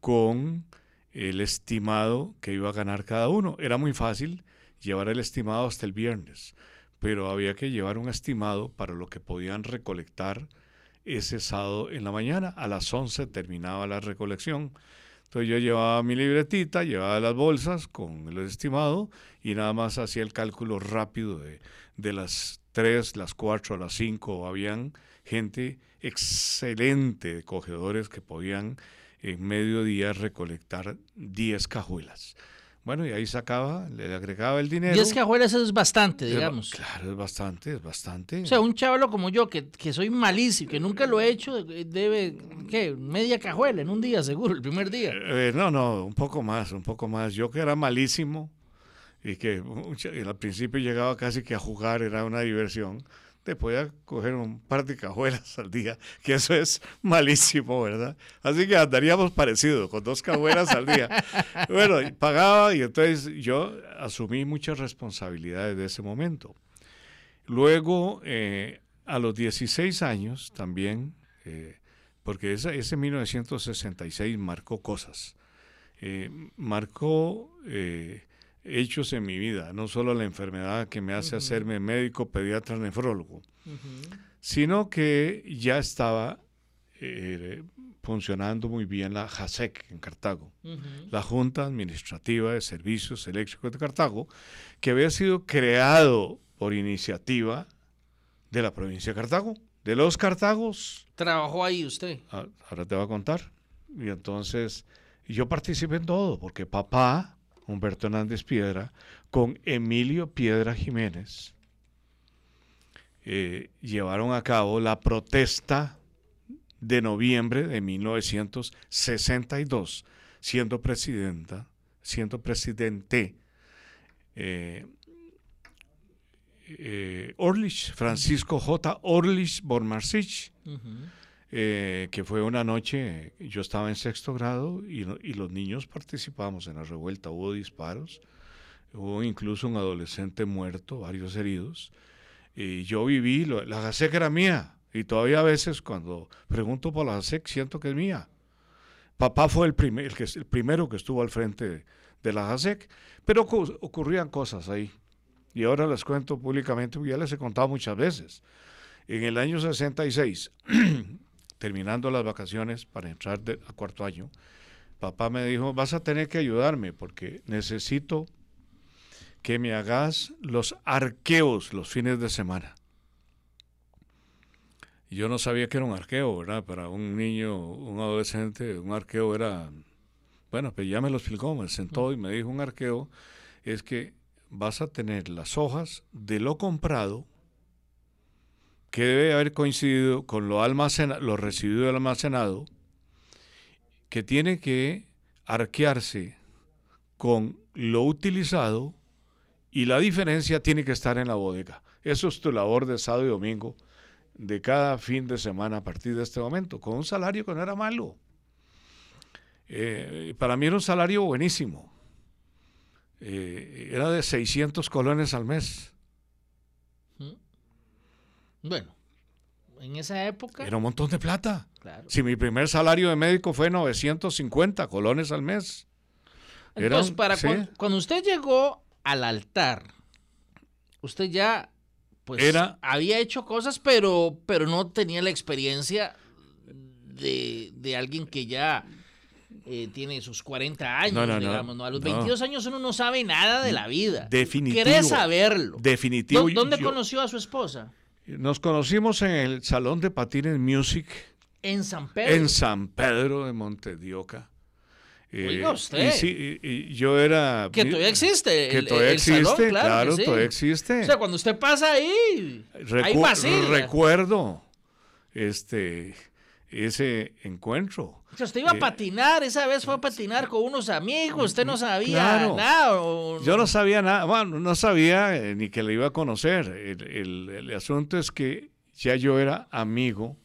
con el estimado que iba a ganar cada uno. Era muy fácil llevar el estimado hasta el viernes, pero había que llevar un estimado para lo que podían recolectar ese sábado en la mañana. A las 11 terminaba la recolección. Entonces yo llevaba mi libretita, llevaba las bolsas con el estimado y nada más hacía el cálculo rápido de, de las 3, las 4, las 5. Habían gente excelente de cogedores que podían en mediodía recolectar 10 cajuelas. Bueno, y ahí sacaba, le agregaba el dinero. 10 cajuelas es bastante, digamos. Claro, es bastante, es bastante. O sea, un chavalo como yo, que, que soy malísimo, que nunca lo he hecho, debe, ¿qué? Media cajuela en un día, seguro, el primer día. Eh, no, no, un poco más, un poco más. Yo que era malísimo y que al principio llegaba casi que a jugar, era una diversión. te podía coger un par de cajuelas al día, que eso es malísimo, ¿verdad? Así que andaríamos parecidos, con dos cajuelas al día. (laughs) Bueno, pagaba y entonces yo asumí muchas responsabilidades de ese momento. Luego, eh, a los 16 años también, eh, porque ese, ese 1966 marcó cosas. Eh, marcó hechos en mi vida, no solo la enfermedad que me hace hacerme médico, pediatra, nefrólogo, sino que ya estaba eh, funcionando muy bien la JASEC en Cartago, la Junta Administrativa de Servicios Eléctricos de Cartago, que había sido creado por iniciativa de la provincia de Cartago, de los Cartagos. ¿Trabajó ahí usted? Ah, ahora te voy a contar. Y entonces yo participé en todo, porque papá Humberto Hernández Piedra, con Emilio Piedra Jiménez, eh, llevaron a cabo la protesta de noviembre de 1962, siendo presidenta, siendo presidente eh, eh, Orlich, Francisco J. Orlich Bormarsich, eh, que fue una noche, yo estaba en sexto grado y, los niños participamos en la revuelta, hubo disparos, hubo incluso un adolescente muerto, varios heridos, y yo viví, la GASEC era mía, y todavía a veces cuando pregunto por la GASEC siento que es mía. Papá fue el, primer, el, que, el primero que estuvo al frente de, la GASEC, pero ocurrían cosas ahí. Y ahora les cuento públicamente, ya les he contado muchas veces. En el año 66, (clears throat) terminando las vacaciones para entrar a cuarto año, papá me dijo, vas a tener que ayudarme porque necesito que me hagas los arqueos los fines de semana. yo no sabía que era un arqueo, ¿verdad? Para un niño, un adolescente, un arqueo era, bueno, pues ya me lo explicó, me sentó y me dijo, un arqueo es que vas a tener las hojas de lo comprado que debe haber coincidido con lo, almacena, lo residuos del almacenado, que tiene que arquearse con lo utilizado y la diferencia tiene que estar en la bodega. Eso es tu labor de sábado y domingo de cada fin de semana a partir de este momento, con un salario que no era malo. Eh, para mí era un salario buenísimo. Eh, era de 600 colones al mes. Bueno, en esa época... Era un montón de plata. Si mi primer salario de médico fue 950 colones al mes. Entonces, para cuando, usted llegó al altar, usted ya pues Era, había hecho cosas, pero, pero no tenía la experiencia de, alguien que ya eh, tiene sus 40 años, digamos, ¿no? A los 22 años uno no sabe nada de la vida. Definitivo. Quiere saberlo. Definitivo. ¿Dónde conoció a su esposa? Nos conocimos en el Salón de Patines Music. ¿En San Pedro? En San Pedro de Montedioca. Eh, usted. Y, yo era... Que todavía existe. Que todavía existe, claro, todavía existe. O sea, cuando usted pasa ahí, hay Recuerdo este, ese encuentro. usted iba a eh, patinar, esa vez fue a patinar con unos amigos, usted no sabía nada. Yo no sabía nada, bueno, no sabía eh, ni que le iba a conocer. El, asunto es que ya yo era amigo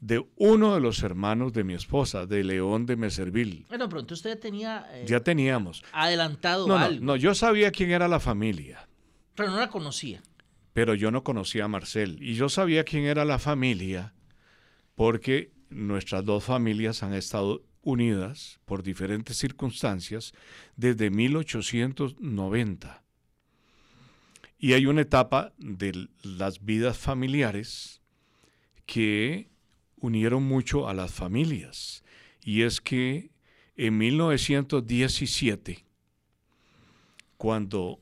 de uno de los hermanos de mi esposa, de León de Meservil. Bueno, pronto usted tenía... Eh, ya teníamos. Adelantado algo. No, yo sabía quién era la familia. Pero no la conocía. Pero yo no conocía a Marcel. Y yo sabía quién era la familia porque nuestras dos familias han estado unidas por diferentes circunstancias desde 1890. Y hay una etapa de las vidas familiares que unieron mucho a las familias. Y es que en 1917, cuando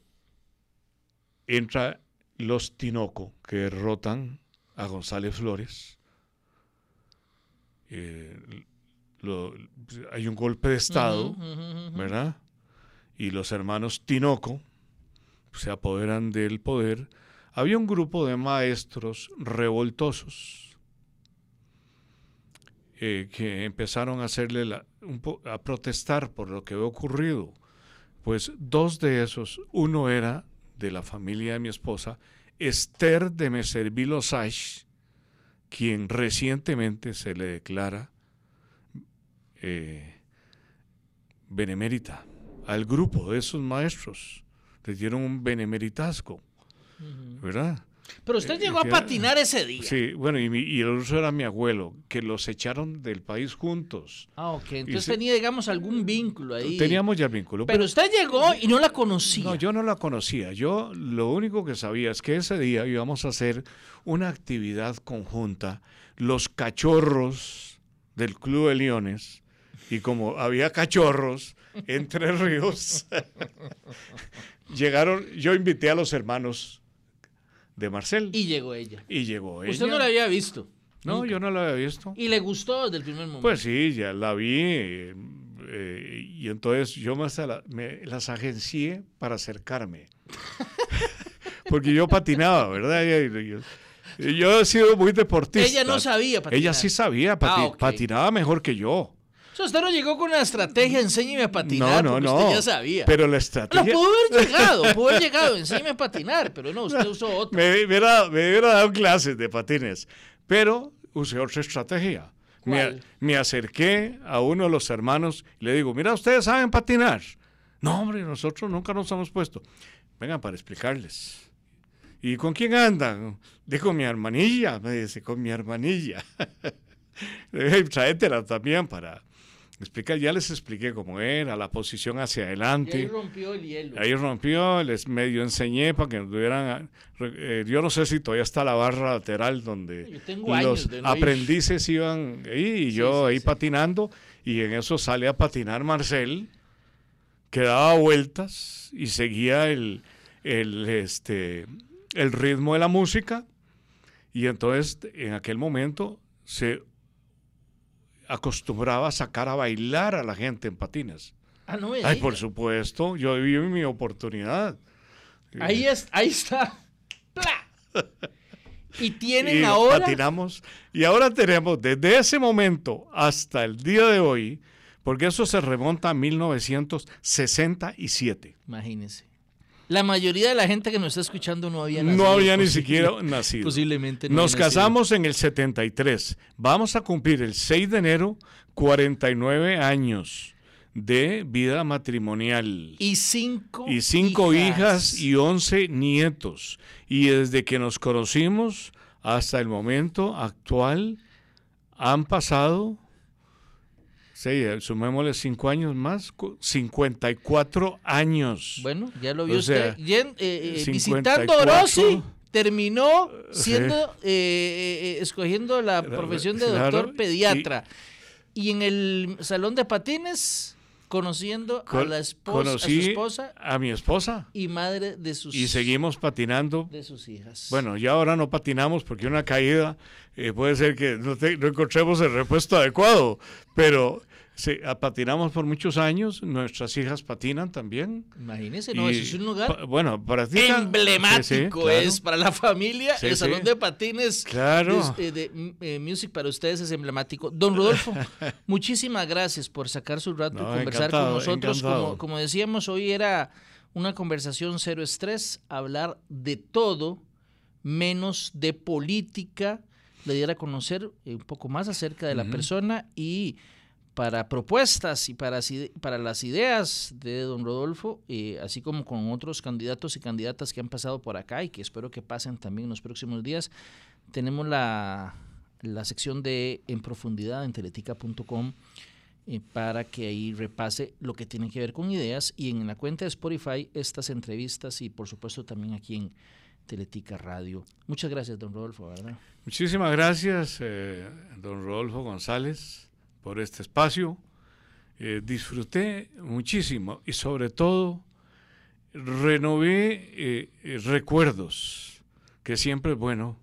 entra los Tinoco que derrotan a González Flores, eh, hay un golpe de Estado, ¿verdad? Y los hermanos Tinoco se apoderan del poder. Había un grupo de maestros revoltosos eh, que empezaron a hacerle a protestar por lo que había ocurrido. Pues dos de esos, uno era de la familia de mi esposa, Esther de Meserville Osage, quien recientemente se le declara eh, benemérita al grupo de esos maestros. Le dieron un benemeritazgo, ¿verdad? Pero usted Eh, llegó a patinar ese día. Sí, bueno, y, mi- y el otro era mi abuelo, que los echaron del país juntos. Ah, ok. Entonces se- tenía, digamos, algún vínculo ahí. Teníamos ya el vínculo. Pero usted llegó y no la conocía. No, yo no la conocía. Yo lo único que sabía es que ese día íbamos a hacer una actividad conjunta, los cachorros del Club de Leones, y como había cachorros entre ríos, (laughs) llegaron, yo invité a los hermanos de Marcel. Y llegó ella. Y llegó ella. Usted no la había visto. No, nunca. yo no la había visto. Y le gustó desde el primer momento. Pues sí, ya la vi. eh, eh, y entonces yo me, hasta la- me las agencié para acercarme. (laughs) Porque yo patinaba, ¿verdad? Yo, yo he sido muy deportista. Ella no sabía patinar. Ella sí sabía, pati- Ah, patinaba mejor que yo. Sea, usted no llegó con una estrategia, enséñeme a patinar, no, no, no. usted ya sabía. Pero la No, estrategia... pudo haber (laughs) llegado, pudo haber llegado, enséñeme a patinar, pero no, usted usó otra. me, hubiera, me hubiera dado clases de patines, pero usé otra estrategia. Me, me acerqué a uno de los hermanos y le digo, mira, ustedes saben patinar. No, hombre, nosotros nunca nos hemos puesto. Vengan para explicarles. ¿Y con quién andan? Dijo mi hermanilla, me dice, con mi hermanilla. (laughs) Tráetela también para explicar. Ya les expliqué cómo era, la posición hacia Y adelante. ahí rompió el hielo. Ahí rompió, les medio enseñé para que tuvieran. eh, yo no sé si todavía está la barra lateral donde los ir. aprendices iban ahí y yo ahí patinando. Y en eso sale a patinar Marcel, que daba vueltas y seguía el, el, este, el ritmo de la música. Y entonces en aquel momento se acostumbraba a sacar a bailar a la gente en patines. Ah, no, Ay, por supuesto, yo viví mi oportunidad. ahí, es, ahí está. (laughs) ¡Pla! Y tienen y ahora. patinamos. Y ahora tenemos desde ese momento hasta el día de hoy, porque eso se remonta a 1967. Imagínense. La mayoría de la gente que nos está escuchando no había nacido. No había ni siquiera nacido. Posiblemente no Nos nacido. casamos en el 73. Vamos a cumplir el 6 de enero 49 años de vida matrimonial. Y cinco. y cinco hijas. y once nietos. Y desde que nos conocimos hasta el momento actual han pasado, sí, eh, sumémosle cinco años más, cu- 54 años. Bueno, ya lo vio O sea, usted. Yen- eh, eh, 54, visitando Orosi, terminó Sí. siendo, eh, eh, eh, escogiendo la profesión de claro, doctor pediatra. Y, en el salón de patines, conociendo a, la esposa, a su esposa a mi esposa y madre de sus, y seguimos patinando. de sus hijas. Bueno, ya ahora no patinamos porque una caída eh, puede ser que no, te- no encontremos el repuesto adecuado, pero sí, ah, patinamos por muchos años, nuestras hijas patinan también. Imagínese, no, Y ese es un lugar pa- bueno, practican. emblemático Sí, sí, claro. es para la familia. Sí, el salón de patines Claro. de, eh, de, eh, Music para ustedes es emblemático. Don Rodolfo, (laughs) muchísimas gracias por sacar su rato No, y conversar con nosotros. Como, como decíamos, hoy era una conversación cero estrés, hablar de todo menos de política, le diera a conocer eh, un poco más acerca de la persona y para propuestas y para, para las ideas de don Rodolfo, eh, así como con otros candidatos y candidatas que han pasado por acá y que espero que pasen también en los próximos días, tenemos la, la sección de En Profundidad en teletica.com eh, para que ahí repase lo que tiene que ver con ideas y en la cuenta de Spotify estas entrevistas y por supuesto también aquí en Teletica Radio. Muchas gracias, don Rodolfo. Muchísimas gracias, eh, don Rodolfo González, por este espacio. Eh, disfruté muchísimo y sobre todo renové eh, eh, recuerdos, que siempre es bueno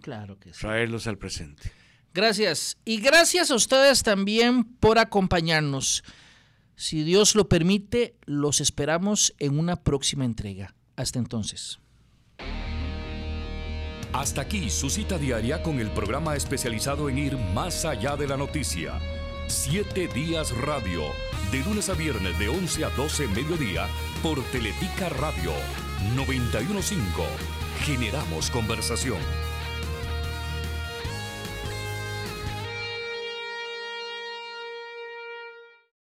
Claro que sí. traerlos al presente. Gracias. Y gracias a ustedes también por acompañarnos. Si Dios lo permite, los esperamos en una próxima entrega. Hasta entonces. Hasta aquí su cita diaria con el programa especializado en ir más allá de la noticia. Siete días radio, de lunes a viernes de 11 a 12 mediodía por Teletica Radio 915 generamos conversación.